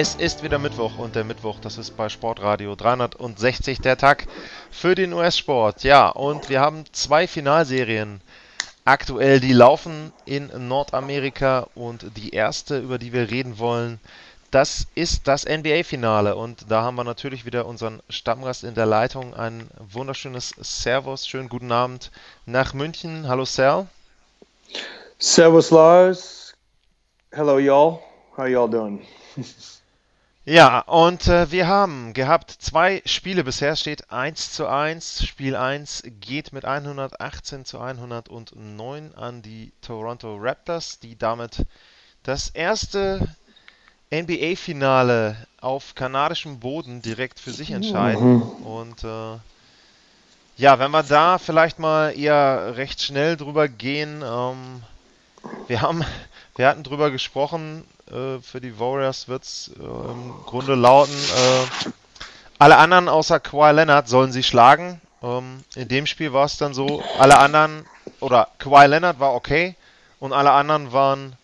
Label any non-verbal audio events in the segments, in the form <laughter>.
Es ist wieder Mittwoch und der Mittwoch, das ist bei Sportradio 360 der Tag für den US-Sport. Ja, und wir haben zwei Finalserien aktuell, die laufen in Nordamerika und die erste, über die wir reden wollen, das ist das NBA-Finale und da haben wir natürlich wieder unseren Stammgast in der Leitung. Ein wunderschönes Servus, schönen guten Abend nach München. Hallo Sal. Servus Lars. Hello y'all. How y'all doing? <laughs> Ja, und äh, wir haben gehabt zwei Spiele bisher, steht 1 zu 1. Spiel 1 geht mit 118 zu 109 an die Toronto Raptors, die damit das erste NBA-Finale auf kanadischem Boden direkt für sich entscheiden. Mhm. Und äh, ja, wenn wir da vielleicht mal eher recht schnell drüber gehen, ähm, wir haben, wir hatten drüber gesprochen, äh, für die Warriors wird es äh, im Grunde lauten, äh, alle anderen außer Kawhi Leonard sollen sie schlagen. Ähm, in dem Spiel war es dann so, alle anderen, oder Kawhi Leonard war okay und alle anderen waren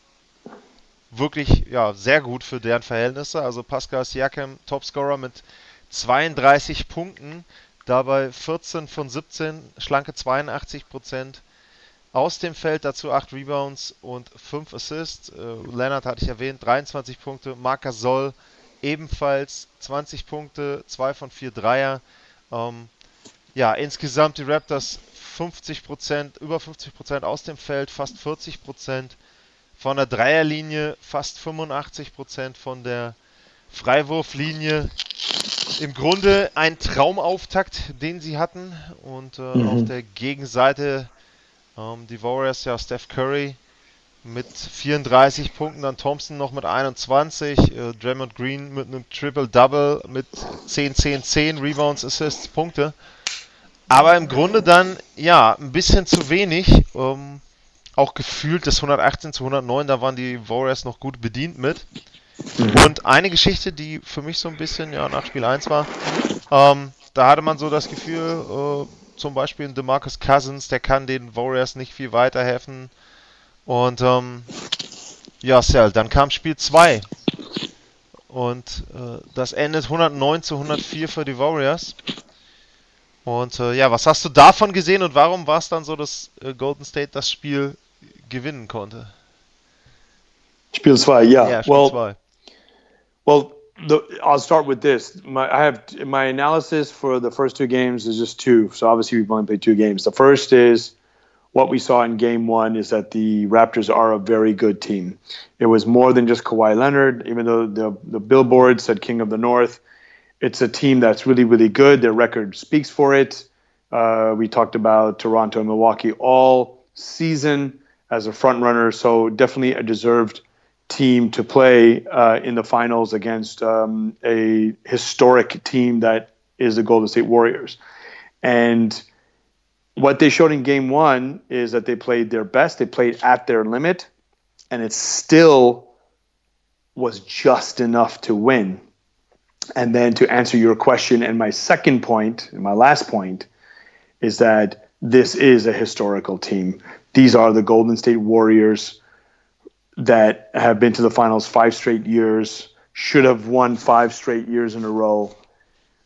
wirklich ja, sehr gut für deren Verhältnisse. Also Pascal Siakam, Topscorer mit 32 Punkten, dabei 14 von 17, schlanke 82 Prozent aus dem Feld, dazu 8 Rebounds und 5 Assists. Äh, Leonard hatte ich erwähnt, 23 Punkte. Marcus Soll ebenfalls 20 Punkte, 2 von 4 Dreier. Ähm, ja, insgesamt die Raptors 50%, über 50% aus dem Feld, fast 40% von der Dreierlinie, fast 85% von der Freiwurflinie. Im Grunde ein Traumauftakt, den sie hatten. Und äh, mhm. auf der Gegenseite ähm, die Warriors ja Steph Curry mit 34 Punkten, dann Thompson noch mit 21, äh, Draymond Green mit einem Triple-Double mit 10, 10, 10 Rebounds, Assists, Punkte. Aber im Grunde dann, ja, ein bisschen zu wenig. Ähm, auch gefühlt das 118 zu 109, da waren die Warriors noch gut bedient mit. Und eine Geschichte, die für mich so ein bisschen ja, nach Spiel 1 war, ähm, da hatte man so das Gefühl, äh, zum Beispiel ein DeMarcus Cousins, der kann den Warriors nicht viel weiterhelfen. Und ähm, ja, Cell, dann kam Spiel 2. Und äh, das endet 109 zu 104 für die Warriors. Und äh, ja, was hast du davon gesehen und warum war es dann so, dass äh, Golden State das Spiel gewinnen konnte? Spiel 2, ja. Ja, Spiel 2. Well, well, the, I'll start with this. My, I have my analysis for the first two games is just two. So obviously we've only played two games. The first is what we saw in game one is that the Raptors are a very good team. It was more than just Kawhi Leonard, even though the, the billboard said King of the North. It's a team that's really, really good. Their record speaks for it. Uh, we talked about Toronto and Milwaukee all season as a front runner, so definitely a deserved team to play uh, in the finals against um, a historic team that is the Golden State Warriors. And what they showed in game one is that they played their best, they played at their limit, and it still was just enough to win. And then to answer your question, and my second point, and my last point, is that this is a historical team. These are the Golden State Warriors that have been to the finals five straight years, should have won five straight years in a row.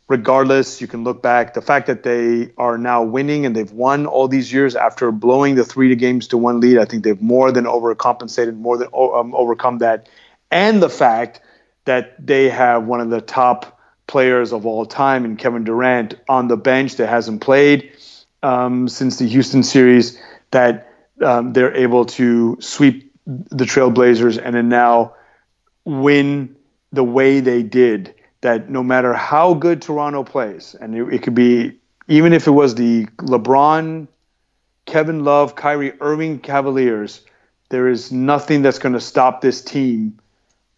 Regardless, you can look back. The fact that they are now winning and they've won all these years after blowing the three games to one lead, I think they've more than overcompensated, more than um, overcome that. And the fact that they have one of the top players of all time in Kevin Durant on the bench that hasn't played um, since the Houston series, that um, they're able to sweep the Trailblazers and then now win the way they did. That no matter how good Toronto plays, and it, it could be even if it was the LeBron, Kevin Love, Kyrie Irving Cavaliers, there is nothing that's going to stop this team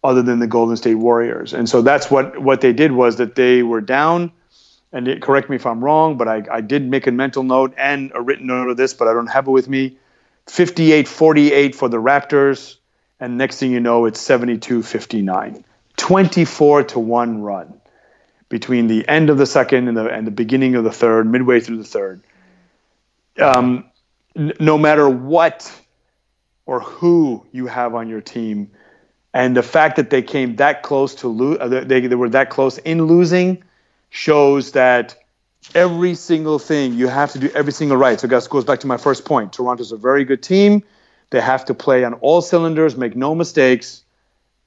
other than the Golden State Warriors. And so that's what what they did was that they were down. And it, correct me if I'm wrong, but I, I did make a mental note and a written note of this, but I don't have it with me. 58 48 for the Raptors. And next thing you know, it's 72 59. 24 to 1 run between the end of the second and the, and the beginning of the third, midway through the third. Um, n- no matter what or who you have on your team, and the fact that they came that close to lose, uh, they, they were that close in losing, shows that every single thing you have to do every single right. So that goes back to my first point. Toronto's a very good team. They have to play on all cylinders, make no mistakes.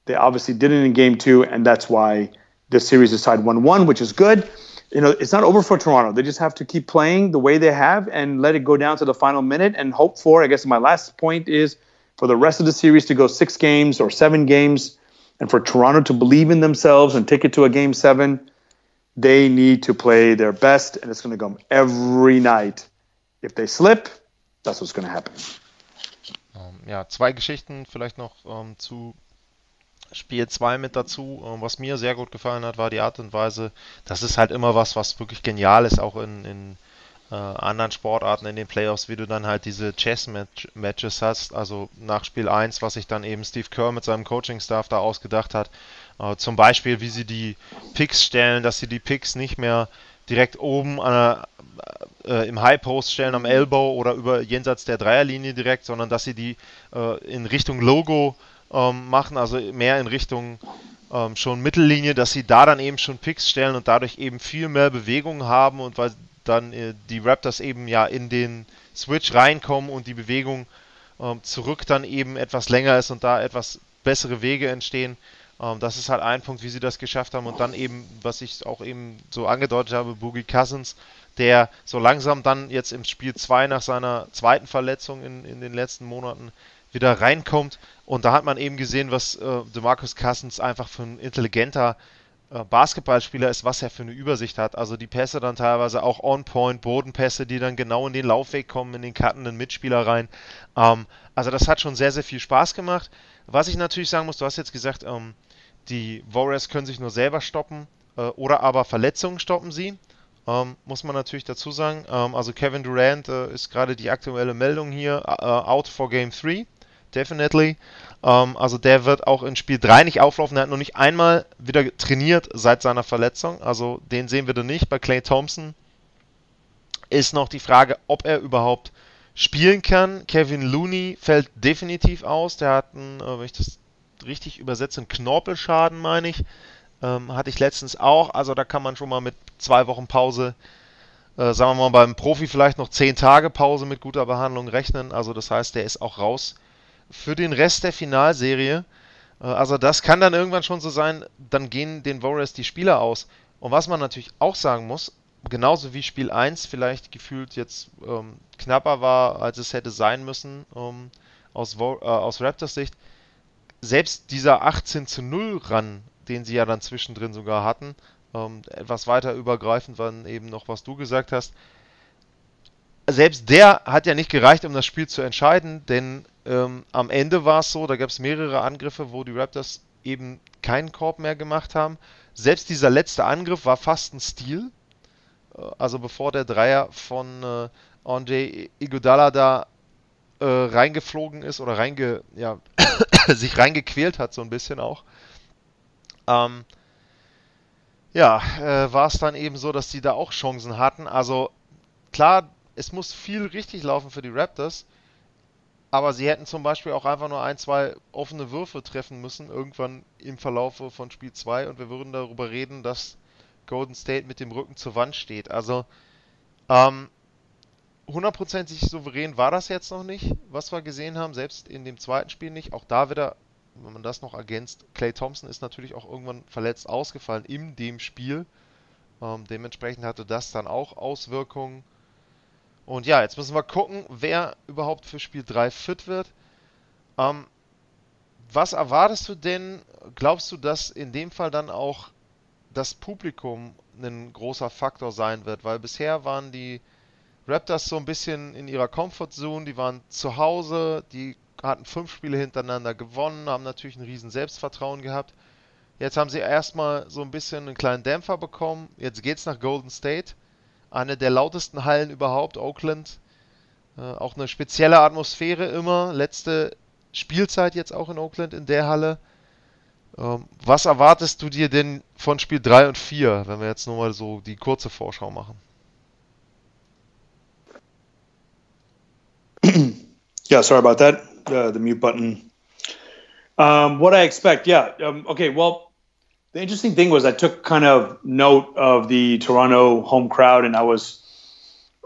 They obviously didn't in game two, and that's why the series is tied 1 1, which is good. You know, it's not over for Toronto. They just have to keep playing the way they have and let it go down to the final minute and hope for, I guess my last point is for the rest of the series to go six games or seven games and for Toronto to believe in themselves and take it to a game seven. They need to play their best, and it's going to come every night. If they slip, that's what's going to happen. Um, ja, zwei Geschichten vielleicht noch um, zu Spiel 2 mit dazu. Ähm, was mir sehr gut gefallen hat, war die Art und Weise, das ist halt immer was, was wirklich genial ist, auch in, in äh, anderen Sportarten in den Playoffs, wie du dann halt diese Chess-Matches hast. Also nach Spiel 1, was sich dann eben Steve Kerr mit seinem Coaching-Staff da ausgedacht hat. Äh, zum Beispiel, wie sie die Picks stellen, dass sie die Picks nicht mehr direkt oben der, äh, im High Post stellen am Elbow oder über jenseits der Dreierlinie direkt, sondern dass sie die äh, in Richtung Logo ähm, machen, also mehr in Richtung ähm, schon Mittellinie, dass sie da dann eben schon Picks stellen und dadurch eben viel mehr Bewegung haben und weil dann äh, die Raptors eben ja in den Switch reinkommen und die Bewegung ähm, zurück dann eben etwas länger ist und da etwas bessere Wege entstehen. Ähm, das ist halt ein Punkt, wie sie das geschafft haben und dann eben, was ich auch eben so angedeutet habe, Boogie Cousins, der so langsam dann jetzt im Spiel 2 nach seiner zweiten Verletzung in, in den letzten Monaten wieder reinkommt. Und da hat man eben gesehen, was äh, DeMarcus Cousins einfach für ein intelligenter äh, Basketballspieler ist, was er für eine Übersicht hat. Also die Pässe dann teilweise auch on-point, Bodenpässe, die dann genau in den Laufweg kommen, in den cuttenden Mitspieler rein. Ähm, also das hat schon sehr, sehr viel Spaß gemacht. Was ich natürlich sagen muss, du hast jetzt gesagt, ähm, die Warriors können sich nur selber stoppen äh, oder aber Verletzungen stoppen sie. Ähm, muss man natürlich dazu sagen. Ähm, also Kevin Durant äh, ist gerade die aktuelle Meldung hier, uh, out for Game 3 definitely. Ähm, also der wird auch in Spiel 3 nicht auflaufen. Er hat noch nicht einmal wieder trainiert seit seiner Verletzung. Also den sehen wir dann nicht. Bei Clay Thompson ist noch die Frage, ob er überhaupt spielen kann. Kevin Looney fällt definitiv aus. Der hat einen, äh, wenn ich das richtig übersetze, einen Knorpelschaden, meine ich. Ähm, hatte ich letztens auch. Also da kann man schon mal mit zwei Wochen Pause äh, sagen wir mal beim Profi vielleicht noch zehn Tage Pause mit guter Behandlung rechnen. Also das heißt, der ist auch raus für den Rest der Finalserie. Äh, also das kann dann irgendwann schon so sein, dann gehen den Warriors die Spieler aus. Und was man natürlich auch sagen muss, genauso wie Spiel 1 vielleicht gefühlt jetzt ähm, knapper war, als es hätte sein müssen ähm, aus, äh, aus Raptors Sicht, selbst dieser 18 zu 0 Run, den sie ja dann zwischendrin sogar hatten, ähm, etwas weiter übergreifend war eben noch, was du gesagt hast, selbst der hat ja nicht gereicht, um das Spiel zu entscheiden, denn ähm, am Ende war es so, da gab es mehrere Angriffe, wo die Raptors eben keinen Korb mehr gemacht haben. Selbst dieser letzte Angriff war fast ein Stil. Äh, also bevor der Dreier von äh, Andre Iguodala da äh, reingeflogen ist oder reinge, ja, <coughs> sich reingequält hat, so ein bisschen auch. Ähm, ja, äh, war es dann eben so, dass sie da auch Chancen hatten. Also klar, es muss viel richtig laufen für die Raptors, aber sie hätten zum Beispiel auch einfach nur ein, zwei offene Würfe treffen müssen, irgendwann im Verlauf von Spiel 2 und wir würden darüber reden, dass Golden State mit dem Rücken zur Wand steht. Also, ähm, hundertprozentig souverän war das jetzt noch nicht, was wir gesehen haben, selbst in dem zweiten Spiel nicht. Auch da wieder, wenn man das noch ergänzt, Clay Thompson ist natürlich auch irgendwann verletzt ausgefallen in dem Spiel. Ähm, dementsprechend hatte das dann auch Auswirkungen und ja, jetzt müssen wir gucken, wer überhaupt für Spiel 3 fit wird. Ähm, was erwartest du denn? Glaubst du, dass in dem Fall dann auch das Publikum ein großer Faktor sein wird? Weil bisher waren die Raptors so ein bisschen in ihrer Comfort Zone, die waren zu Hause, die hatten fünf Spiele hintereinander gewonnen, haben natürlich ein riesen Selbstvertrauen gehabt. Jetzt haben sie erstmal so ein bisschen einen kleinen Dämpfer bekommen. Jetzt geht's nach Golden State. Eine der lautesten Hallen überhaupt, Oakland. Äh, auch eine spezielle Atmosphäre immer. Letzte Spielzeit jetzt auch in Oakland in der Halle. Ähm, was erwartest du dir denn von Spiel 3 und 4, wenn wir jetzt nur mal so die kurze Vorschau machen? <clears throat> yeah, sorry about that. Uh, the mute button. Um, what I expect, yeah. Um, okay, well, the interesting thing was I took kind of note of the Toronto home crowd, and I was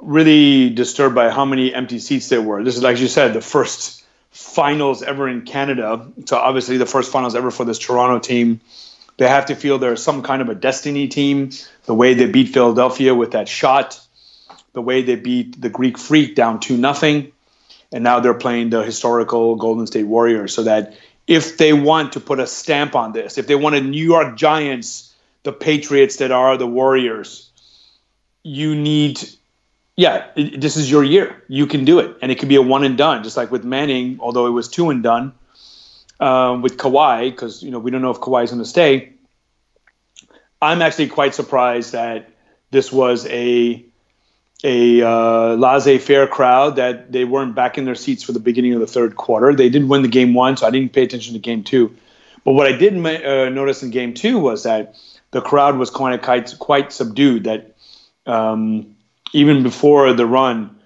really disturbed by how many empty seats there were. This is, like you said, the first finals ever in Canada. So obviously, the first finals ever for this Toronto team. They have to feel they're some kind of a destiny team. The way they beat Philadelphia with that shot, the way they beat the Greek Freak down two nothing and now they're playing the historical Golden State Warriors. So that if they want to put a stamp on this, if they want a New York Giants, the Patriots that are the Warriors, you need, yeah, it, this is your year. You can do it, and it could be a one and done, just like with Manning, although it was two and done. Um, with Kawhi, because you know we don't know if Kawhi is going to stay. I'm actually quite surprised that this was a a uh, laissez-faire crowd that they weren't back in their seats for the beginning of the third quarter. They did win the game one, so I didn't pay attention to game two. But what I did uh, notice in game two was that the crowd was kind of quite, quite subdued. That um, even before the run,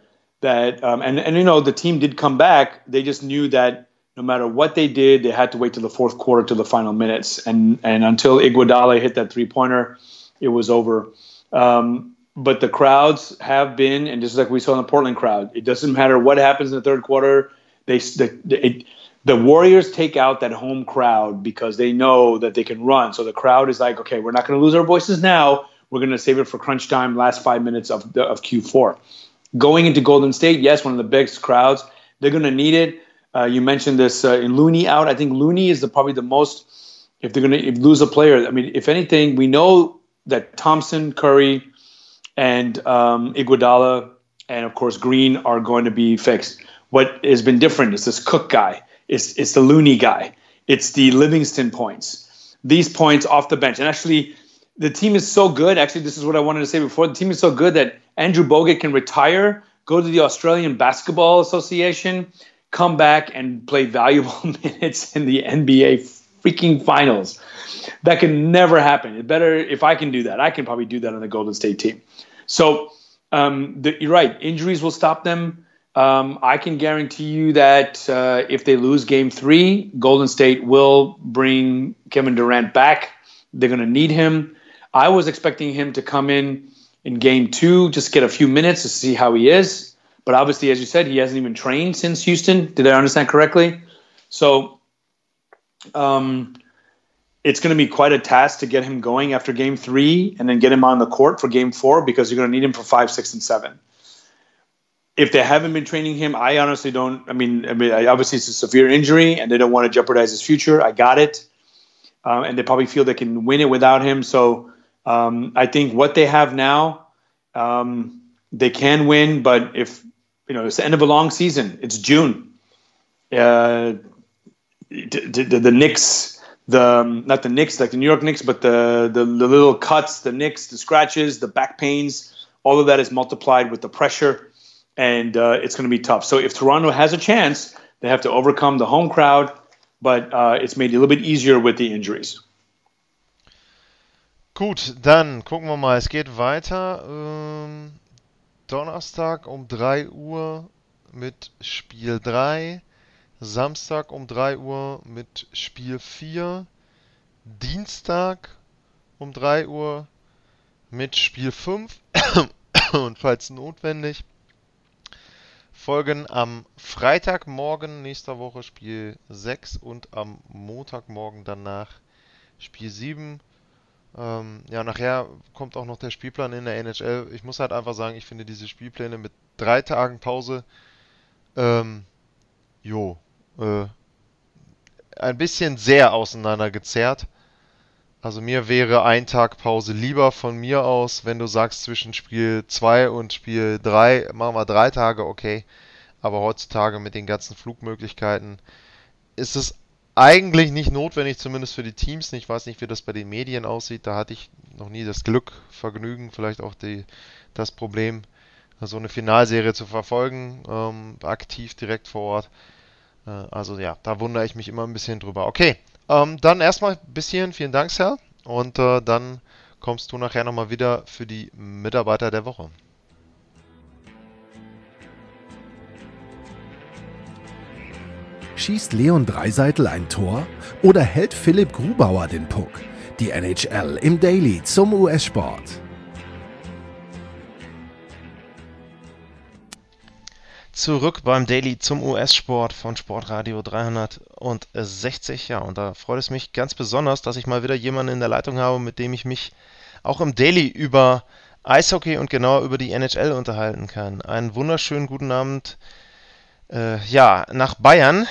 that um, and and you know the team did come back. They just knew that no matter what they did, they had to wait till the fourth quarter to the final minutes, and and until Iguodala hit that three pointer, it was over. Um, but the crowds have been, and just like we saw in the Portland crowd, it doesn't matter what happens in the third quarter. They the, it, the Warriors take out that home crowd because they know that they can run. So the crowd is like, okay, we're not going to lose our voices now. We're going to save it for crunch time, last five minutes of of Q4. Going into Golden State, yes, one of the biggest crowds. They're going to need it. Uh, you mentioned this uh, in Looney out. I think Looney is the, probably the most. If they're going to lose a player, I mean, if anything, we know that Thompson, Curry, and um, Iguodala and of course Green are going to be fixed. What has been different is this Cook guy. It's it's the Looney guy. It's the Livingston points. These points off the bench. And actually, the team is so good. Actually, this is what I wanted to say before. The team is so good that Andrew Bogut can retire, go to the Australian Basketball Association, come back and play valuable <laughs> minutes in the NBA freaking finals. That can never happen. It better if I can do that. I can probably do that on the Golden State team. So um, the, you're right. Injuries will stop them. Um, I can guarantee you that uh, if they lose Game Three, Golden State will bring Kevin Durant back. They're going to need him. I was expecting him to come in in Game Two, just get a few minutes to see how he is. But obviously, as you said, he hasn't even trained since Houston. Did I understand correctly? So um, it's going to be quite a task to get him going after game three and then get him on the court for game four because you're going to need him for five, six, and seven. If they haven't been training him, I honestly don't. I mean, I mean, obviously it's a severe injury and they don't want to jeopardize his future. I got it, um, and they probably feel they can win it without him. So um, I think what they have now, um, they can win. But if you know, it's the end of a long season. It's June. Uh, the, the, the Knicks the um, not the nicks like the New York Knicks, but the, the, the little cuts, the nicks, the scratches, the back pains, all of that is multiplied with the pressure, and uh, it's going to be tough. So if Toronto has a chance, they have to overcome the home crowd, but uh, it's made a little bit easier with the injuries. Gut, dann gucken wir mal. Es geht weiter. Ähm, Donnerstag um 3 Uhr mit Spiel 3. Samstag um 3 Uhr mit Spiel 4. Dienstag um 3 Uhr mit Spiel 5 <coughs> und falls notwendig folgen am Freitagmorgen nächster Woche Spiel 6 und am Montagmorgen danach Spiel 7. Ähm, ja, nachher kommt auch noch der Spielplan in der NHL. Ich muss halt einfach sagen, ich finde diese Spielpläne mit drei Tagen Pause, ähm, jo, äh, ein bisschen sehr auseinandergezerrt. Also mir wäre ein Tag Pause lieber von mir aus, wenn du sagst zwischen Spiel 2 und Spiel 3, machen wir drei Tage, okay. aber heutzutage mit den ganzen Flugmöglichkeiten ist es eigentlich nicht notwendig, zumindest für die Teams. Ich weiß nicht, wie das bei den Medien aussieht. Da hatte ich noch nie das Glück, Vergnügen, vielleicht auch die, das Problem, so eine Finalserie zu verfolgen, ähm, aktiv direkt vor Ort. Äh, also ja, da wundere ich mich immer ein bisschen drüber. Okay, ähm, dann erstmal bis hierhin. Vielen Dank, Sal. Und äh, dann kommst du nachher nochmal wieder für die Mitarbeiter der Woche. Schießt Leon Dreiseitel ein Tor oder hält Philipp Grubauer den Puck? Die NHL im Daily zum US-Sport. Zurück beim Daily zum US-Sport von Sportradio 360. Ja, und da freut es mich ganz besonders, dass ich mal wieder jemanden in der Leitung habe, mit dem ich mich auch im Daily über Eishockey und genauer über die NHL unterhalten kann. Einen wunderschönen guten Abend, äh, ja, nach Bayern.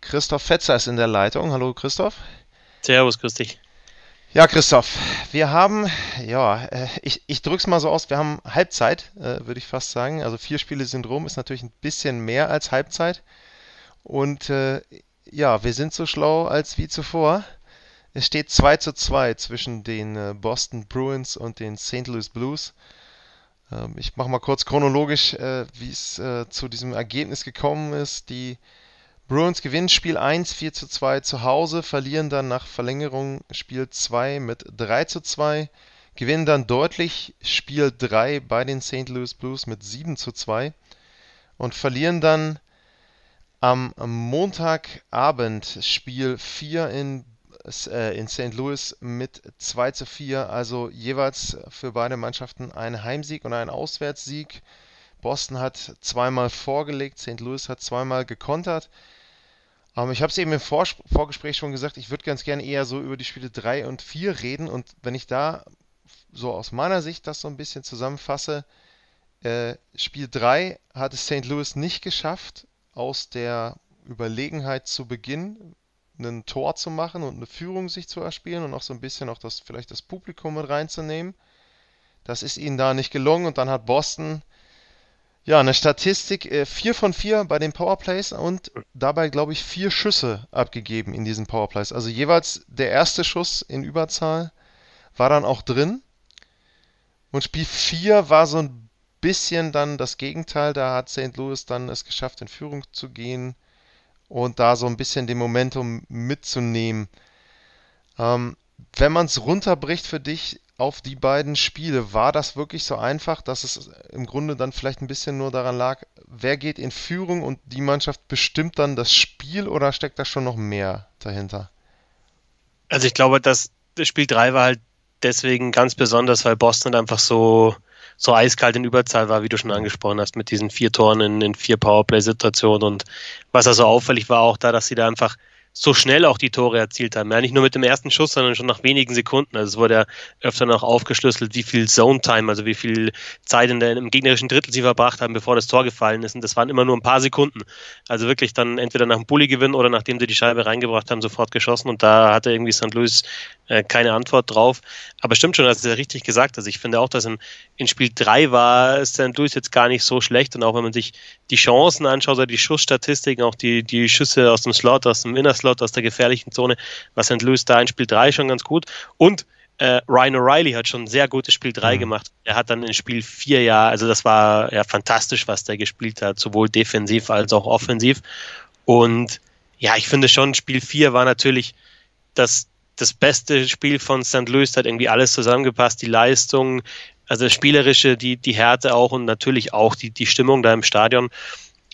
Christoph Fetzer ist in der Leitung. Hallo Christoph. Servus, grüß dich. Ja, Christoph, wir haben, ja, äh, ich, ich drück's mal so aus, wir haben Halbzeit, äh, würde ich fast sagen. Also vier Spiele sind rum, ist natürlich ein bisschen mehr als Halbzeit. Und äh, ja, wir sind so schlau als wie zuvor. Es steht 2 zu 2 zwischen den Boston Bruins und den St. Louis Blues. Ähm, ich mache mal kurz chronologisch, wie es zu diesem Ergebnis gekommen ist. Die Bruins gewinnen Spiel 1 4 zu 2 zu Hause, verlieren dann nach Verlängerung Spiel 2 mit 3 zu 2, gewinnen dann deutlich Spiel 3 bei den St. Louis Blues mit 7 zu 2 und verlieren dann am Montagabend Spiel 4 in äh, in St. Louis mit 2 zu 4, also jeweils für beide Mannschaften ein Heimsieg und ein Auswärtssieg. Boston hat zweimal vorgelegt, St. Louis hat zweimal gekontert. Ähm, ich habe es eben im Vor Vorgespräch schon gesagt, ich würde ganz gerne eher so über die Spiele 3 und 4 reden und wenn ich da so aus meiner Sicht das so ein bisschen zusammenfasse, äh, Spiel 3 hat es St. Louis nicht geschafft, aus der Überlegenheit zu Beginn ein Tor zu machen und eine Führung sich zu erspielen und auch so ein bisschen auch das, vielleicht das Publikum mit reinzunehmen. Das ist ihnen da nicht gelungen und dann hat Boston ja eine Statistik äh, 4 von 4 bei den Powerplays und dabei glaube ich vier Schüsse abgegeben in diesen Powerplays. Also jeweils der erste Schuss in Überzahl war dann auch drin. Und Spiel 4 war so ein bisschen dann das Gegenteil. Da hat St. Louis dann es geschafft, in Führung zu gehen und da so ein bisschen den Momentum mitzunehmen. Ähm, wenn man es runterbricht für dich auf die beiden Spiele, war das wirklich so einfach, dass es im Grunde dann vielleicht ein bisschen nur daran lag, wer geht in Führung und die Mannschaft bestimmt dann das Spiel oder steckt da schon noch mehr dahinter? Also ich glaube, das Spiel 3 war halt deswegen ganz besonders, weil Boston einfach so so eiskalt in Überzahl war, wie du schon angesprochen hast, mit diesen vier Toren in, in vier Powerplay-Situationen. Und was also auffällig war auch da, dass sie da einfach so schnell auch die Tore erzielt haben. Ja, nicht nur mit dem ersten Schuss, sondern schon nach wenigen Sekunden. Also es wurde ja öfter noch aufgeschlüsselt, wie viel Zone-Time, also wie viel Zeit in der, im gegnerischen Drittel sie verbracht haben, bevor das Tor gefallen ist. Und das waren immer nur ein paar Sekunden. Also wirklich dann entweder nach dem Bulli-Gewinn oder nachdem sie die Scheibe reingebracht haben, sofort geschossen. Und da hatte irgendwie St. Louis äh, keine Antwort drauf. Aber stimmt schon, das ist ja richtig gesagt. Also ich finde auch, dass in, in Spiel 3 war St. Louis jetzt gar nicht so schlecht. Und auch wenn man sich die Chancen anschaut oder die Schussstatistiken, auch die, die Schüsse aus dem Slot, aus dem Inner Slot, aus der gefährlichen Zone, war St. Louis da in Spiel 3 schon ganz gut. Und äh, Ryan O'Reilly hat schon ein sehr gutes Spiel 3 mhm. gemacht. Er hat dann in Spiel 4 ja, also das war ja fantastisch, was der gespielt hat, sowohl defensiv als auch offensiv. Und ja, ich finde schon, Spiel 4 war natürlich das, das beste Spiel von St. Louis, hat irgendwie alles zusammengepasst, die Leistung, also das Spielerische, die, die Härte auch und natürlich auch die, die Stimmung da im Stadion.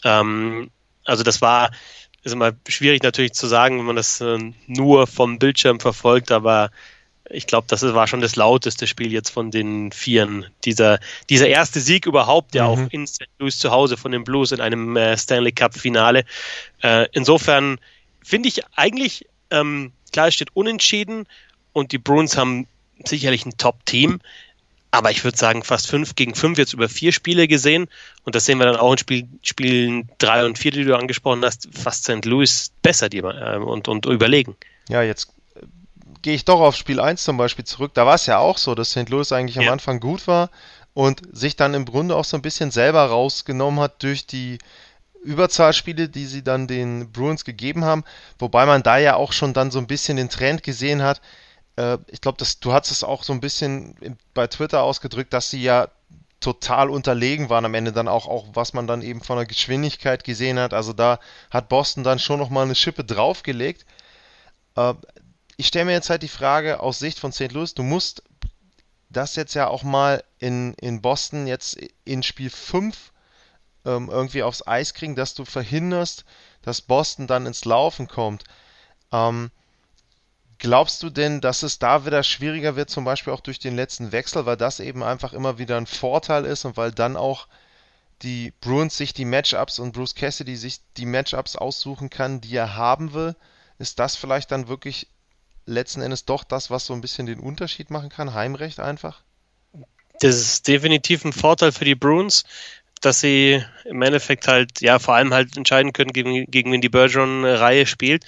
Ähm, also das war, ist immer schwierig natürlich zu sagen, wenn man das äh, nur vom Bildschirm verfolgt, aber ich glaube, das war schon das lauteste Spiel jetzt von den Vieren. Dieser, dieser erste Sieg überhaupt, ja mhm. auch in St. Louis zu Hause von den Blues in einem äh, Stanley Cup Finale. Äh, insofern finde ich eigentlich, ähm, klar, es steht unentschieden und die Bruins haben sicherlich ein Top-Team. Aber ich würde sagen, fast fünf gegen fünf jetzt über vier Spiele gesehen. Und das sehen wir dann auch in Spiel, Spielen drei und vier, die du angesprochen hast, fast St. Louis besser die, äh, und, und überlegen. Ja, jetzt äh, gehe ich doch auf Spiel 1 zum Beispiel zurück. Da war es ja auch so, dass St. Louis eigentlich am Anfang gut war und sich dann im Grunde auch so ein bisschen selber rausgenommen hat durch die Überzahlspiele, die sie dann den Bruins gegeben haben, wobei man da ja auch schon dann so ein bisschen den Trend gesehen hat. Äh, ich glaube, du hast es auch so ein bisschen bei Twitter ausgedrückt, dass sie ja total unterlegen waren am Ende dann auch, auch was man dann eben von der Geschwindigkeit gesehen hat. Also da hat Boston dann schon nochmal eine Schippe draufgelegt. Äh, ich stelle mir jetzt halt die Frage aus Sicht von St. Louis, du musst das jetzt ja auch mal in, in Boston jetzt in Spiel 5 ähm, irgendwie aufs Eis kriegen, dass du verhinderst, dass Boston dann ins Laufen kommt. Ähm, glaubst du denn, dass es da wieder schwieriger wird, zum Beispiel auch durch den letzten Wechsel, weil das eben einfach immer wieder ein Vorteil ist und weil dann auch die Bruins sich die Matchups und Bruce Cassidy sich die Matchups aussuchen kann, die er haben will? Ist das vielleicht dann wirklich letzten Endes doch das, was so ein bisschen den Unterschied machen kann? Heimrecht einfach? Das ist definitiv ein Vorteil für die Bruins dass sie im Endeffekt halt, ja, vor allem halt entscheiden können, gegen, gegen wen die Bergeron-Reihe spielt.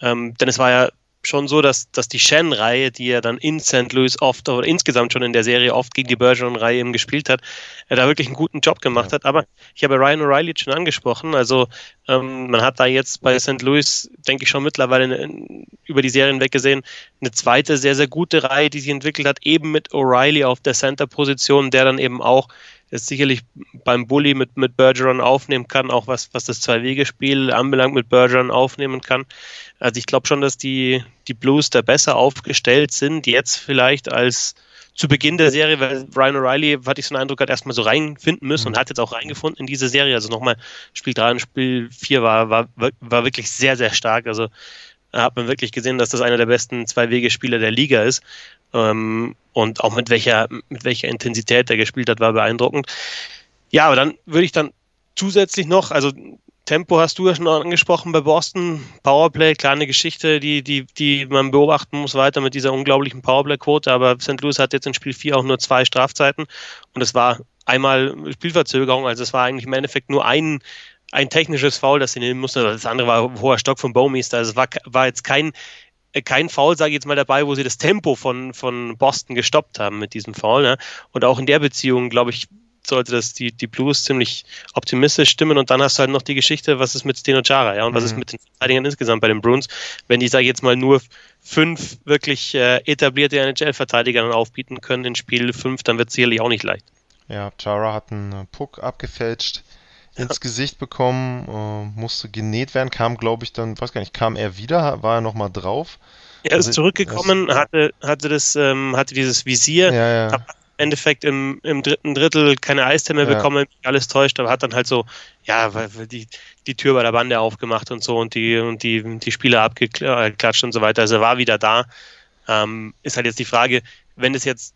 Ähm, denn es war ja schon so, dass, dass die Shen-Reihe, die ja dann in St. Louis oft oder insgesamt schon in der Serie oft gegen die Bergeron-Reihe eben gespielt hat, er da wirklich einen guten Job gemacht ja. hat. Aber ich habe Ryan O'Reilly schon angesprochen. Also ähm, man hat da jetzt bei St. Louis, denke ich, schon mittlerweile eine, über die Serien weggesehen, eine zweite sehr, sehr gute Reihe, die sich entwickelt hat, eben mit O'Reilly auf der Center-Position, der dann eben auch es sicherlich beim Bully mit, mit Bergeron aufnehmen kann, auch was, was das Zwei-Wege-Spiel anbelangt, mit Bergeron aufnehmen kann. Also ich glaube schon, dass die, die Blues da besser aufgestellt sind, jetzt vielleicht als zu Beginn der Serie, weil Ryan O'Reilly, hatte ich so einen Eindruck, hat erstmal so reinfinden müssen mhm. und hat jetzt auch reingefunden in diese Serie. Also nochmal, Spiel 3 und Spiel 4 war, war, war wirklich sehr, sehr stark. Also hat man wirklich gesehen, dass das einer der besten Zwei-Wege-Spieler der Liga ist. Ähm, und auch mit welcher, mit welcher Intensität er gespielt hat, war beeindruckend. Ja, aber dann würde ich dann zusätzlich noch, also Tempo hast du ja schon angesprochen bei Boston. Powerplay, kleine Geschichte, die, die, die man beobachten muss weiter mit dieser unglaublichen Powerplay-Quote. Aber St. Louis hat jetzt in Spiel 4 auch nur zwei Strafzeiten und es war einmal Spielverzögerung, also es war eigentlich im Endeffekt nur ein, ein technisches Foul, das sie nehmen mussten. Das andere war hoher Stock von Bowmeister. Also es war, war jetzt kein kein Foul, sage ich jetzt mal, dabei, wo sie das Tempo von, von Boston gestoppt haben mit diesem Foul. Ne? Und auch in der Beziehung, glaube ich, sollte das die, die Blues ziemlich optimistisch stimmen. Und dann hast du halt noch die Geschichte, was ist mit Steno Chara, ja, und mhm. was ist mhm. mit den Verteidigern insgesamt bei den Bruins, wenn die, sage ich jetzt mal, nur fünf wirklich äh, etablierte NHL-Verteidiger dann aufbieten können in Spiel 5, dann wird es sicherlich auch nicht leicht. Ja, Chara hat einen Puck abgefälscht ins Gesicht bekommen, äh, musste genäht werden, kam, glaube ich, dann, weiß gar nicht, kam er wieder, war er nochmal drauf? Er ist also, zurückgekommen, er hatte, hatte das, ähm, hatte dieses Visier, ja, ja. hat im Endeffekt im, im dritten Drittel keine Eistemme ja. bekommen, alles täuscht, aber hat dann halt so, ja, die, die Tür bei der Bande aufgemacht und so und die, und die, die Spieler abgeklatscht und so weiter. Also er war wieder da. Ähm, ist halt jetzt die Frage, wenn es jetzt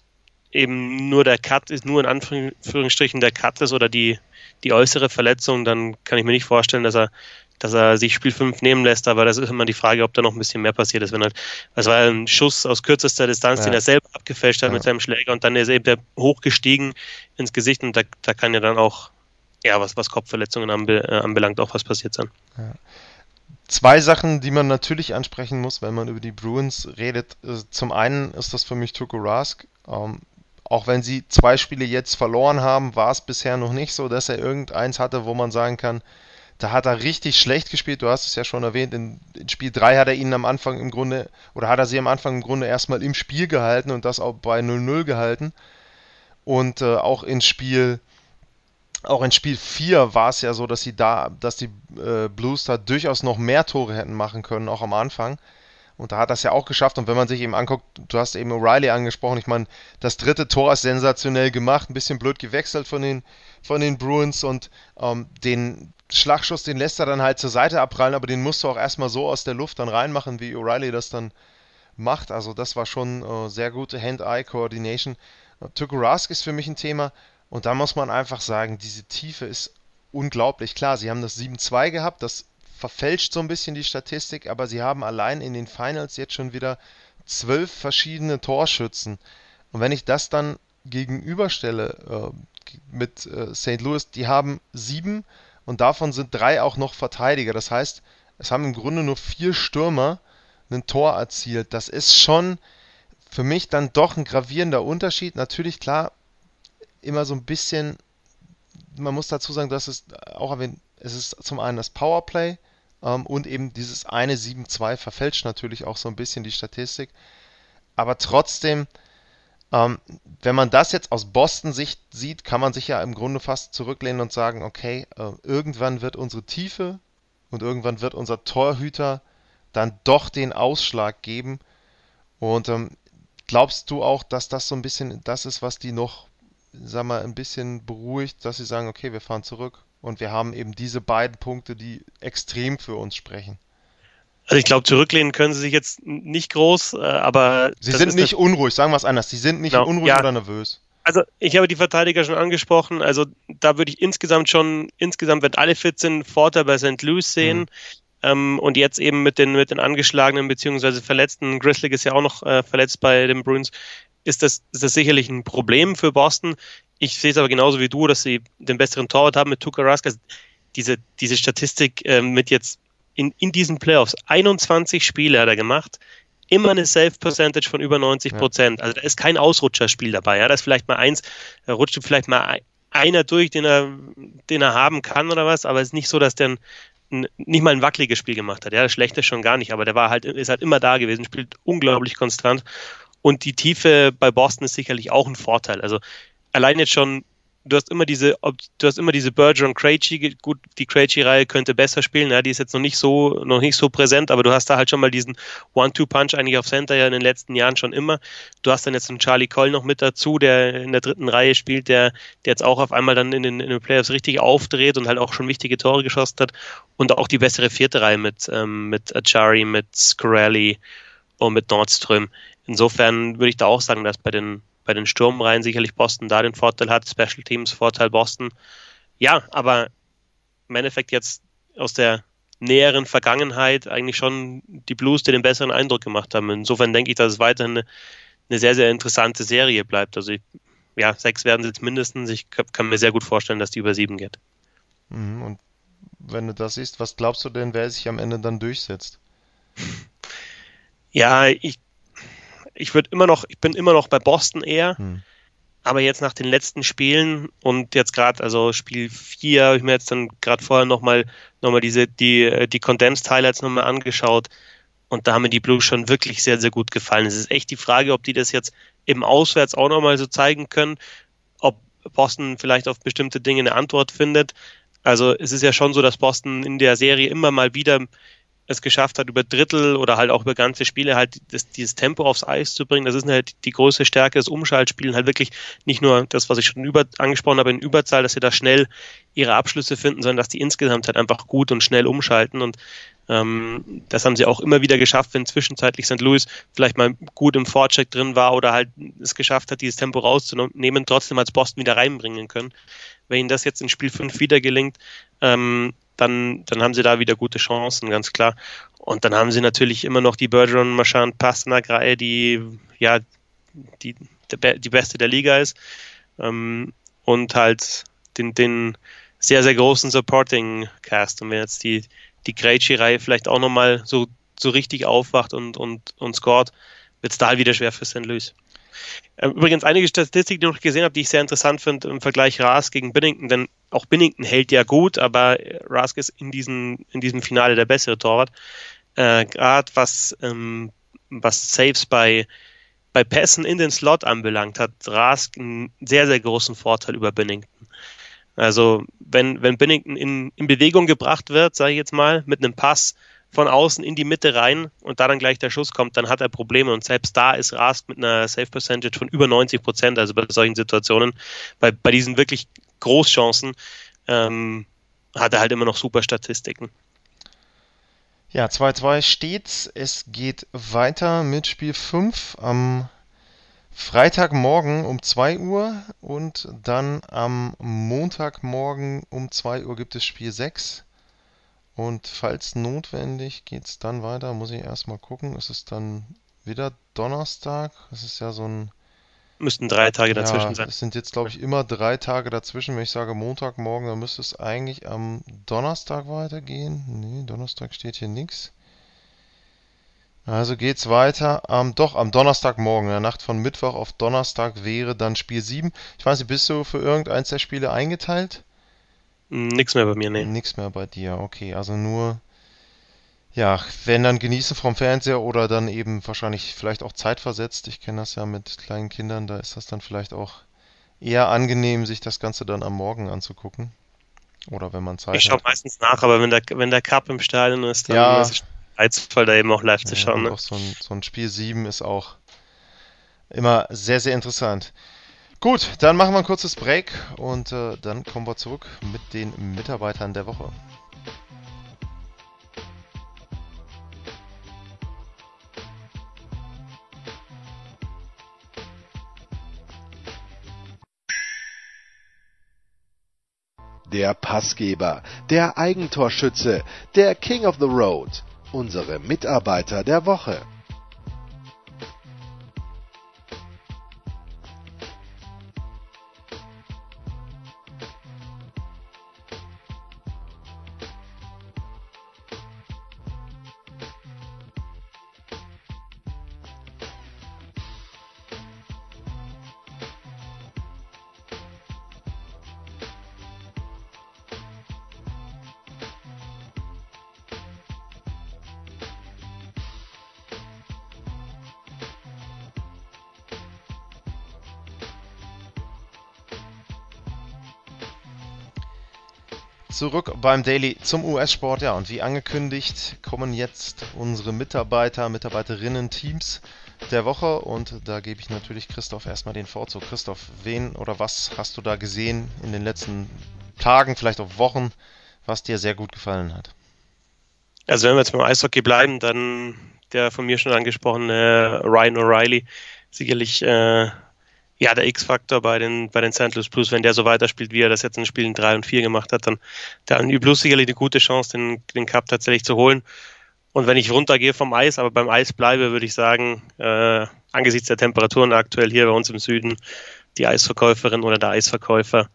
eben nur der Cut ist, nur in Anführungsstrichen der Cut ist oder die, die äußere Verletzung, dann kann ich mir nicht vorstellen, dass er, dass er sich Spiel 5 nehmen lässt, aber das ist immer die Frage, ob da noch ein bisschen mehr passiert ist. Wenn halt, das war ein Schuss aus kürzester Distanz, ja. den er selber abgefälscht hat ja. mit seinem Schläger und dann ist eben der hochgestiegen ins Gesicht und da, da kann ja dann auch, ja, was, was Kopfverletzungen anbe, äh, anbelangt, auch was passiert sein. Ja. Zwei Sachen, die man natürlich ansprechen muss, wenn man über die Bruins redet. Äh, zum einen ist das für mich Tuko Rask. Ähm, auch wenn sie zwei Spiele jetzt verloren haben, war es bisher noch nicht so, dass er irgendeins hatte, wo man sagen kann, da hat er richtig schlecht gespielt. Du hast es ja schon erwähnt, in, Spiel 3 hat er ihnen am Anfang im Grunde, oder hat er sie am Anfang im Grunde erstmal im Spiel gehalten und das auch bei 0-0 gehalten. Und äh, auch in Spiel, auch in Spiel 4 war es ja so, dass sie da, dass die äh, Blues da durchaus noch mehr Tore hätten machen können, auch am Anfang. Und da hat das ja auch geschafft. Und wenn man sich eben anguckt, du hast eben O'Reilly angesprochen, ich meine, das dritte Tor ist sensationell gemacht, ein bisschen blöd gewechselt von den, von den Bruins und ähm, den Schlagschuss, den lässt er dann halt zur Seite abprallen, aber den musst du auch erstmal so aus der Luft dann reinmachen, wie O'Reilly das dann macht. Also das war schon äh, sehr gute Hand-Eye-Coordination. Äh, Tuko Rask ist für mich ein Thema und da muss man einfach sagen, diese Tiefe ist unglaublich. Klar, sie haben das 7-2 gehabt, das verfälscht so ein bisschen die Statistik, aber sie haben allein in den Finals jetzt schon wieder zwölf verschiedene Torschützen. Und wenn ich das dann gegenüberstelle äh, mit äh, St. Louis, die haben sieben und davon sind drei auch noch Verteidiger. Das heißt, es haben im Grunde nur vier Stürmer ein Tor erzielt. Das ist schon für mich dann doch ein gravierender Unterschied. Natürlich, klar, immer so ein bisschen man muss dazu sagen, dass es auch erwähnt, es ist zum einen das Powerplay und eben dieses eine 7-2 verfälscht natürlich auch so ein bisschen die Statistik. Aber trotzdem, ähm, wenn man das jetzt aus Boston-Sicht sieht, kann man sich ja im Grunde fast zurücklehnen und sagen, okay, äh, irgendwann wird unsere Tiefe und irgendwann wird unser Torhüter dann doch den Ausschlag geben. Und ähm, glaubst du auch, dass das so ein bisschen das ist, was die noch, sag mal, ein bisschen beruhigt, dass sie sagen, okay, wir fahren zurück und wir haben eben diese beiden Punkte, die extrem für uns sprechen? Also ich glaube, zurücklehnen können sie sich jetzt nicht groß, äh, aber. Sie sind nicht unruhig, sagen wir es anders. Sie sind nicht genau, unruhig ja. oder nervös. Also ich habe die Verteidiger schon angesprochen. Also da würde ich insgesamt schon, insgesamt, wenn alle fit sind, Vorteil bei St. Louis sehen. Mhm. Ähm, und jetzt eben mit den, mit den angeschlagenen bzw. verletzten, Grizzly ist ja auch noch äh, verletzt bei den Bruins, ist das, ist das sicherlich ein Problem für Boston. Ich sehe es aber genauso wie du, dass sie den besseren Torwart haben mit Tuka Raskas. Diese, diese Statistik äh, mit jetzt in, in diesen Playoffs 21 Spiele hat er gemacht, immer eine Safe-Percentage von über 90 Prozent. Ja. Also da ist kein Ausrutscherspiel dabei. Ja, da ist vielleicht mal eins, da rutscht vielleicht mal einer durch, den er, den er haben kann oder was, aber es ist nicht so, dass der ein, nicht mal ein wackeliges Spiel gemacht hat. Ja, das Schlechte schon gar nicht, aber der war halt, ist halt immer da gewesen, spielt unglaublich konstant. Und die Tiefe bei Boston ist sicherlich auch ein Vorteil. Also allein jetzt schon du hast immer diese, du hast immer diese Bergeron Krejci, gut, die Krejci-Reihe könnte besser spielen, ja, die ist jetzt noch nicht so, noch nicht so präsent, aber du hast da halt schon mal diesen One-Two-Punch eigentlich auf Center ja in den letzten Jahren schon immer. Du hast dann jetzt einen Charlie Coll noch mit dazu, der in der dritten Reihe spielt, der, der jetzt auch auf einmal dann in den, in den Playoffs richtig aufdreht und halt auch schon wichtige Tore geschossen hat und auch die bessere vierte Reihe mit, ähm, mit Achari, mit Scorelli und mit Nordström. Insofern würde ich da auch sagen, dass bei den bei den Sturmreihen sicherlich Boston da den Vorteil hat, Special Teams Vorteil Boston. Ja, aber im Endeffekt jetzt aus der näheren Vergangenheit eigentlich schon die Blues, die den besseren Eindruck gemacht haben. Insofern denke ich, dass es weiterhin eine, eine sehr, sehr interessante Serie bleibt. Also ich, ja, sechs werden es jetzt mindestens. Ich kann mir sehr gut vorstellen, dass die über sieben geht. Mhm, und wenn du das siehst, was glaubst du denn, wer sich am Ende dann durchsetzt? Ja, ich ich würde immer noch, ich bin immer noch bei Boston eher. Hm. Aber jetzt nach den letzten Spielen und jetzt gerade, also Spiel 4, habe ich mir jetzt dann gerade vorher nochmal noch mal diese, die, die Condensed Highlights nochmal angeschaut. Und da haben mir die Blues schon wirklich sehr, sehr gut gefallen. Es ist echt die Frage, ob die das jetzt im Auswärts auch nochmal so zeigen können, ob Boston vielleicht auf bestimmte Dinge eine Antwort findet. Also es ist ja schon so, dass Boston in der Serie immer mal wieder es geschafft hat, über Drittel oder halt auch über ganze Spiele halt das, dieses Tempo aufs Eis zu bringen. Das ist halt die große Stärke des Umschaltspielen, halt wirklich nicht nur das, was ich schon über, angesprochen habe, in Überzahl, dass sie da schnell ihre Abschlüsse finden, sondern dass die insgesamt halt einfach gut und schnell umschalten und ähm, das haben sie auch immer wieder geschafft, wenn zwischenzeitlich St. Louis vielleicht mal gut im Vorcheck drin war oder halt es geschafft hat, dieses Tempo rauszunehmen, trotzdem als Boston wieder reinbringen können. Wenn ihnen das jetzt in Spiel 5 wieder gelingt, ähm, dann, dann haben sie da wieder gute Chancen, ganz klar. Und dann haben sie natürlich immer noch die Bergeron Marchand Pasternak Reihe, die ja die, die beste der Liga ist. Ähm, und halt den, den sehr, sehr großen Supporting Cast. Und wenn jetzt die, die Krejci-Reihe vielleicht auch nochmal so, so richtig aufwacht und, und, und scored, wird es da wieder schwer für St. Louis. Ähm, übrigens einige Statistiken, die ich gesehen habe, die ich sehr interessant finde im Vergleich Raas gegen Binnington, denn auch Binnington hält ja gut, aber Rask ist in, diesen, in diesem Finale der bessere Torwart. Äh, Gerade was, ähm, was Saves bei, bei Pässen in den Slot anbelangt, hat Rask einen sehr, sehr großen Vorteil über Binnington. Also wenn, wenn Binnington in, in Bewegung gebracht wird, sage ich jetzt mal, mit einem Pass von außen in die Mitte rein und da dann gleich der Schuss kommt, dann hat er Probleme. Und selbst da ist Rask mit einer Safe Percentage von über 90 Prozent, also bei solchen Situationen, bei, bei diesen wirklich Großchancen, ähm, hat er halt immer noch super Statistiken. Ja, 2-2 steht's. Es geht weiter mit Spiel 5 am Freitagmorgen um 2 Uhr und dann am Montagmorgen um 2 Uhr gibt es Spiel 6. Und falls notwendig geht es dann weiter, muss ich erstmal gucken. Ist es dann wieder Donnerstag? Es ist ja so ein. Müssten drei Tage dazwischen ja, sein. Es sind jetzt, glaube ich, immer drei Tage dazwischen. Wenn ich sage Montagmorgen, dann müsste es eigentlich am Donnerstag weitergehen. Nee, Donnerstag steht hier nichts. Also geht's weiter. Ähm, doch, am Donnerstagmorgen, in der Nacht von Mittwoch auf Donnerstag wäre dann Spiel 7. Ich weiß nicht, bist du für irgendeins der Spiele eingeteilt? Nix mehr bei mir, nee. Nix mehr bei dir, okay. Also nur, ja, wenn dann genießen vom Fernseher oder dann eben wahrscheinlich vielleicht auch zeitversetzt. Ich kenne das ja mit kleinen Kindern, da ist das dann vielleicht auch eher angenehm, sich das Ganze dann am Morgen anzugucken. Oder wenn man Zeit ich hat. Ich schaue meistens nach, aber wenn der, wenn der Cup im Stadion ist, dann ja, ist es reizvoll, da eben auch live zu schauen. Ne? Auch so ein, so ein Spiel 7 ist auch immer sehr, sehr interessant. Gut, dann machen wir ein kurzes Break und äh, dann kommen wir zurück mit den Mitarbeitern der Woche. Der Passgeber, der Eigentorschütze, der King of the Road, unsere Mitarbeiter der Woche. Zurück beim Daily zum US-Sport. Ja, und wie angekündigt kommen jetzt unsere Mitarbeiter, Mitarbeiterinnen, Teams der Woche. Und da gebe ich natürlich Christoph erstmal den Vorzug. Christoph, wen oder was hast du da gesehen in den letzten Tagen, vielleicht auch Wochen, was dir sehr gut gefallen hat? Also wenn wir jetzt beim Eishockey bleiben, dann der von mir schon angesprochene Ryan O'Reilly. Sicherlich äh, ja, der X-Faktor bei den, bei den St. Louis Blues, wenn der so weiterspielt, wie er das jetzt in Spielen 3 und 4 gemacht hat, dann da haben die Blues sicherlich eine gute Chance, den, den Cup tatsächlich zu holen. Und wenn ich runtergehe vom Eis, aber beim Eis bleibe, würde ich sagen, äh, angesichts der Temperaturen aktuell hier bei uns im Süden, die Eisverkäuferin oder der Eisverkäufer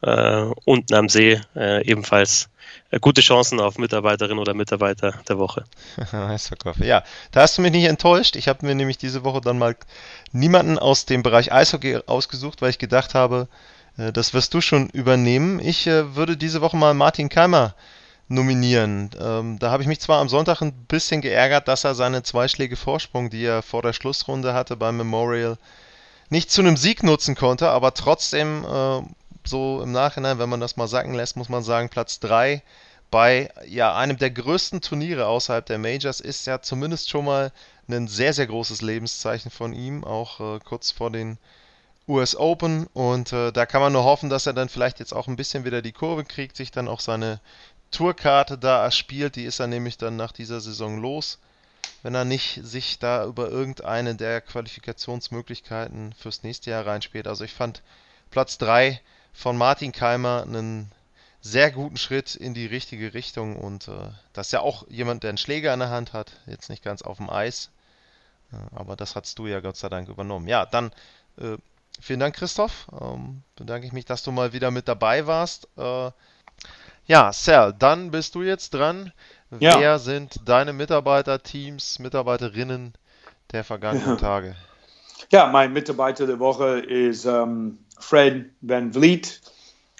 unten am See äh, ebenfalls äh, gute Chancen auf Mitarbeiterin oder Mitarbeiter der Woche. <laughs> Eisverkäufer, ja. Da hast du mich nicht enttäuscht. Ich habe mir nämlich diese Woche dann mal niemanden aus dem Bereich Eishockey ausgesucht, weil ich gedacht habe, äh, das wirst du schon übernehmen. Ich äh, würde diese Woche mal Martin Keimer nominieren. Ähm, da habe ich mich zwar am Sonntag ein bisschen geärgert, dass er seine zweischläge Vorsprung, die er vor der Schlussrunde hatte beim Memorial, nicht zu einem Sieg nutzen konnte, aber trotzdem äh, so im Nachhinein, wenn man das mal sacken lässt, muss man sagen, Platz 3 bei ja, einem der größten Turniere außerhalb der Majors ist ja zumindest schon mal ein sehr, sehr großes Lebenszeichen von ihm, auch äh, kurz vor den US Open. Und äh, da kann man nur hoffen, dass er dann vielleicht jetzt auch ein bisschen wieder die Kurve kriegt, sich dann auch seine Tourkarte da erspielt. Die ist er nämlich dann nach dieser Saison los, wenn er nicht sich da über irgendeine der Qualifikationsmöglichkeiten fürs nächste Jahr reinspielt. Also ich fand Platz 3 von Martin Keimer einen sehr guten Schritt in die richtige Richtung und äh, das ist ja auch jemand, der einen Schläger in der Hand hat, jetzt nicht ganz auf dem Eis, äh, aber das hast du ja Gott sei Dank übernommen. Ja, dann äh, vielen Dank, Christoph. Ähm, bedanke ich mich, dass du mal wieder mit dabei warst. Äh, ja, Sal, dann bist du jetzt dran. Ja. Wer sind deine Mitarbeiter, Teams, Mitarbeiterinnen der vergangenen. <laughs> Tage? Ja, mein Mitarbeiter der Woche ist um, Fred Van Vliet,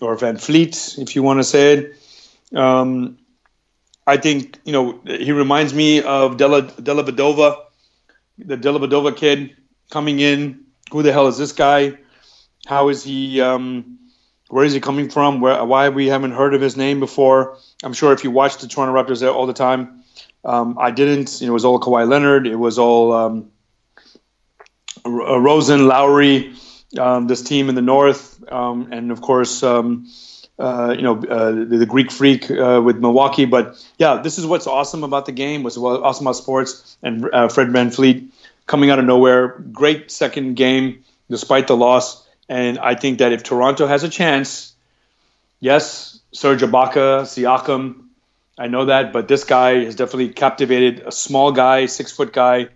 or Van Fleet, if you want to say it. Um, I think, you know, he reminds me of Della, Della Vedova, the Della Vedova kid coming in. Who the hell is this guy? How is he? Um, where is he coming from? Where, why we haven't heard of his name before? I'm sure if you watch the Toronto Raptors all the time, um, I didn't. You know, it was all Kawhi Leonard. It was all um, Rosen, Lowry, um, this team in the north, um, and of course, um, uh, you know, uh, the, Greek freak uh, with Milwaukee. But yeah, this is what's awesome about the game. What's awesome about sports. And uh, Fred Van Fleet coming out of nowhere, great second game despite the loss. And I think that if Toronto has a chance, yes, Serge Ibaka, Siakam, I know that, but this guy has definitely captivated a small guy, six foot guy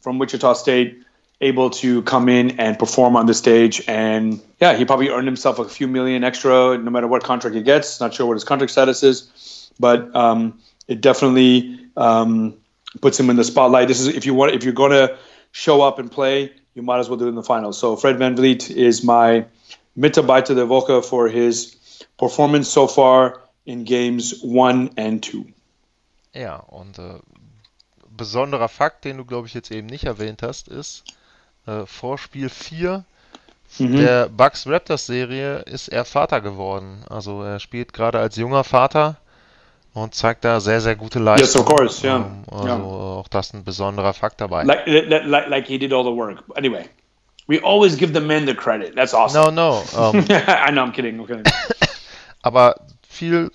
from Wichita State able to come in and perform on the stage. And yeah, he probably earned himself a few million extra, no matter what contract he gets. Not sure what his contract status is, but um, it definitely um, puts him in the spotlight. This is if you want, if you're going to show up and play, you might as well do it in the finals. So Fred Van Vliet is my Mitarbeiter der Woche for his performance so far in games one and two. Ja, und äh, besonderer Fakt, den du, glaube ich, jetzt eben nicht erwähnt hast, ist, äh, vor Spiel 4 mhm. der Bucks Raptors Serie ist er Vater geworden. Also er spielt gerade als junger Vater und zeigt da sehr, sehr gute Leistung. Yes, of course, yeah. Um, also yeah. auch das ein besonderer Fakt dabei. Like, like, like he did all the work. Anyway, we always give the men the credit. That's awesome. No, no. Um, <laughs> I know, I'm kidding. I'm kidding. <laughs> aber viel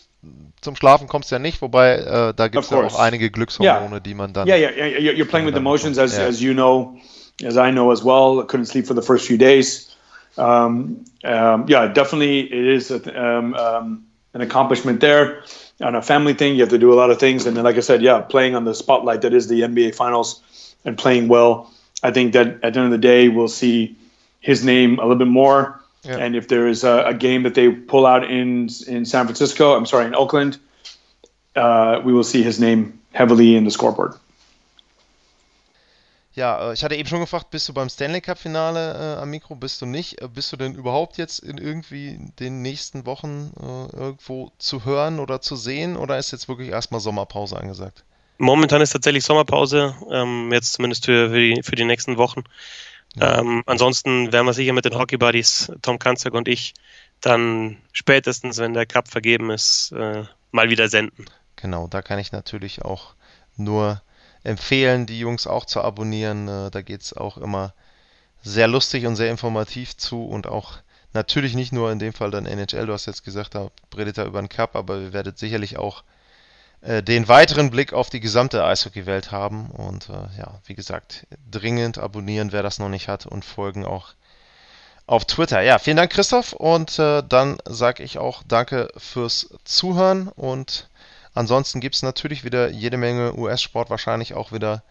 zum Schlafen kommst du ja nicht, wobei äh, da gibt es ja auch einige Glückshormone, yeah. die man dann. Yeah, yeah, yeah. You're playing with emotions, as, as you know, as I know as well. I couldn't sleep for the first few days. Um, um, yeah, definitely, it is a, um, um, an accomplishment there. On a family thing, you have to do a lot of things, and then, like I said, yeah, playing on the spotlight that is the NBA Finals and playing well. I think that at the end of the day, we'll see his name a little bit more yeah. And if there is a, a, game that they pull out in in San Francisco, I'm sorry, in Oakland, uh, we will see his name heavily in the scoreboard. Ja, äh, ich hatte eben schon gefragt, bist du beim Stanley Cup Finale äh, am Mikro? Bist du nicht? Äh, bist du denn überhaupt jetzt in irgendwie den nächsten Wochen äh, irgendwo zu hören oder zu sehen? Oder ist jetzt wirklich erstmal Sommerpause angesagt? Momentan ist tatsächlich Sommerpause, ähm, jetzt zumindest für, für, die, für die nächsten Wochen. Ähm, ansonsten werden wir sicher mit den Hockey Buddies, Tom Kanzak und ich, dann spätestens, wenn der Cup vergeben ist, äh, mal wieder senden. Genau, da kann ich natürlich auch nur empfehlen, die Jungs auch zu abonnieren. Äh, da geht es auch immer sehr lustig und sehr informativ zu und auch natürlich nicht nur in dem Fall dann NHL, du hast jetzt gesagt, da redet er über den Cup, aber ihr werdet sicherlich auch äh, den weiteren Blick auf die gesamte Eishockey-Welt haben. Und äh, ja, wie gesagt, dringend abonnieren, wer das noch nicht hat und folgen auch auf Twitter. Ja, vielen Dank, Christoph. Und äh, dann sage ich auch danke fürs Zuhören. Und ansonsten gibt es natürlich wieder jede Menge US-Sport, wahrscheinlich auch wieder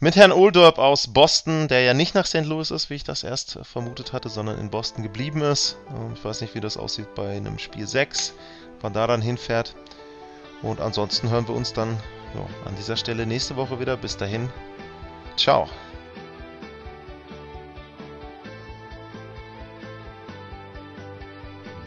mit Herrn Oldorp aus Boston, der ja nicht nach St. Louis ist, wie ich das erst vermutet hatte, sondern in Boston geblieben ist. Ich weiß nicht, wie das aussieht bei einem Spiel 6, wann da dann hinfährt. Und ansonsten hören wir uns dann ja, an dieser Stelle nächste Woche wieder. Bis dahin, ciao.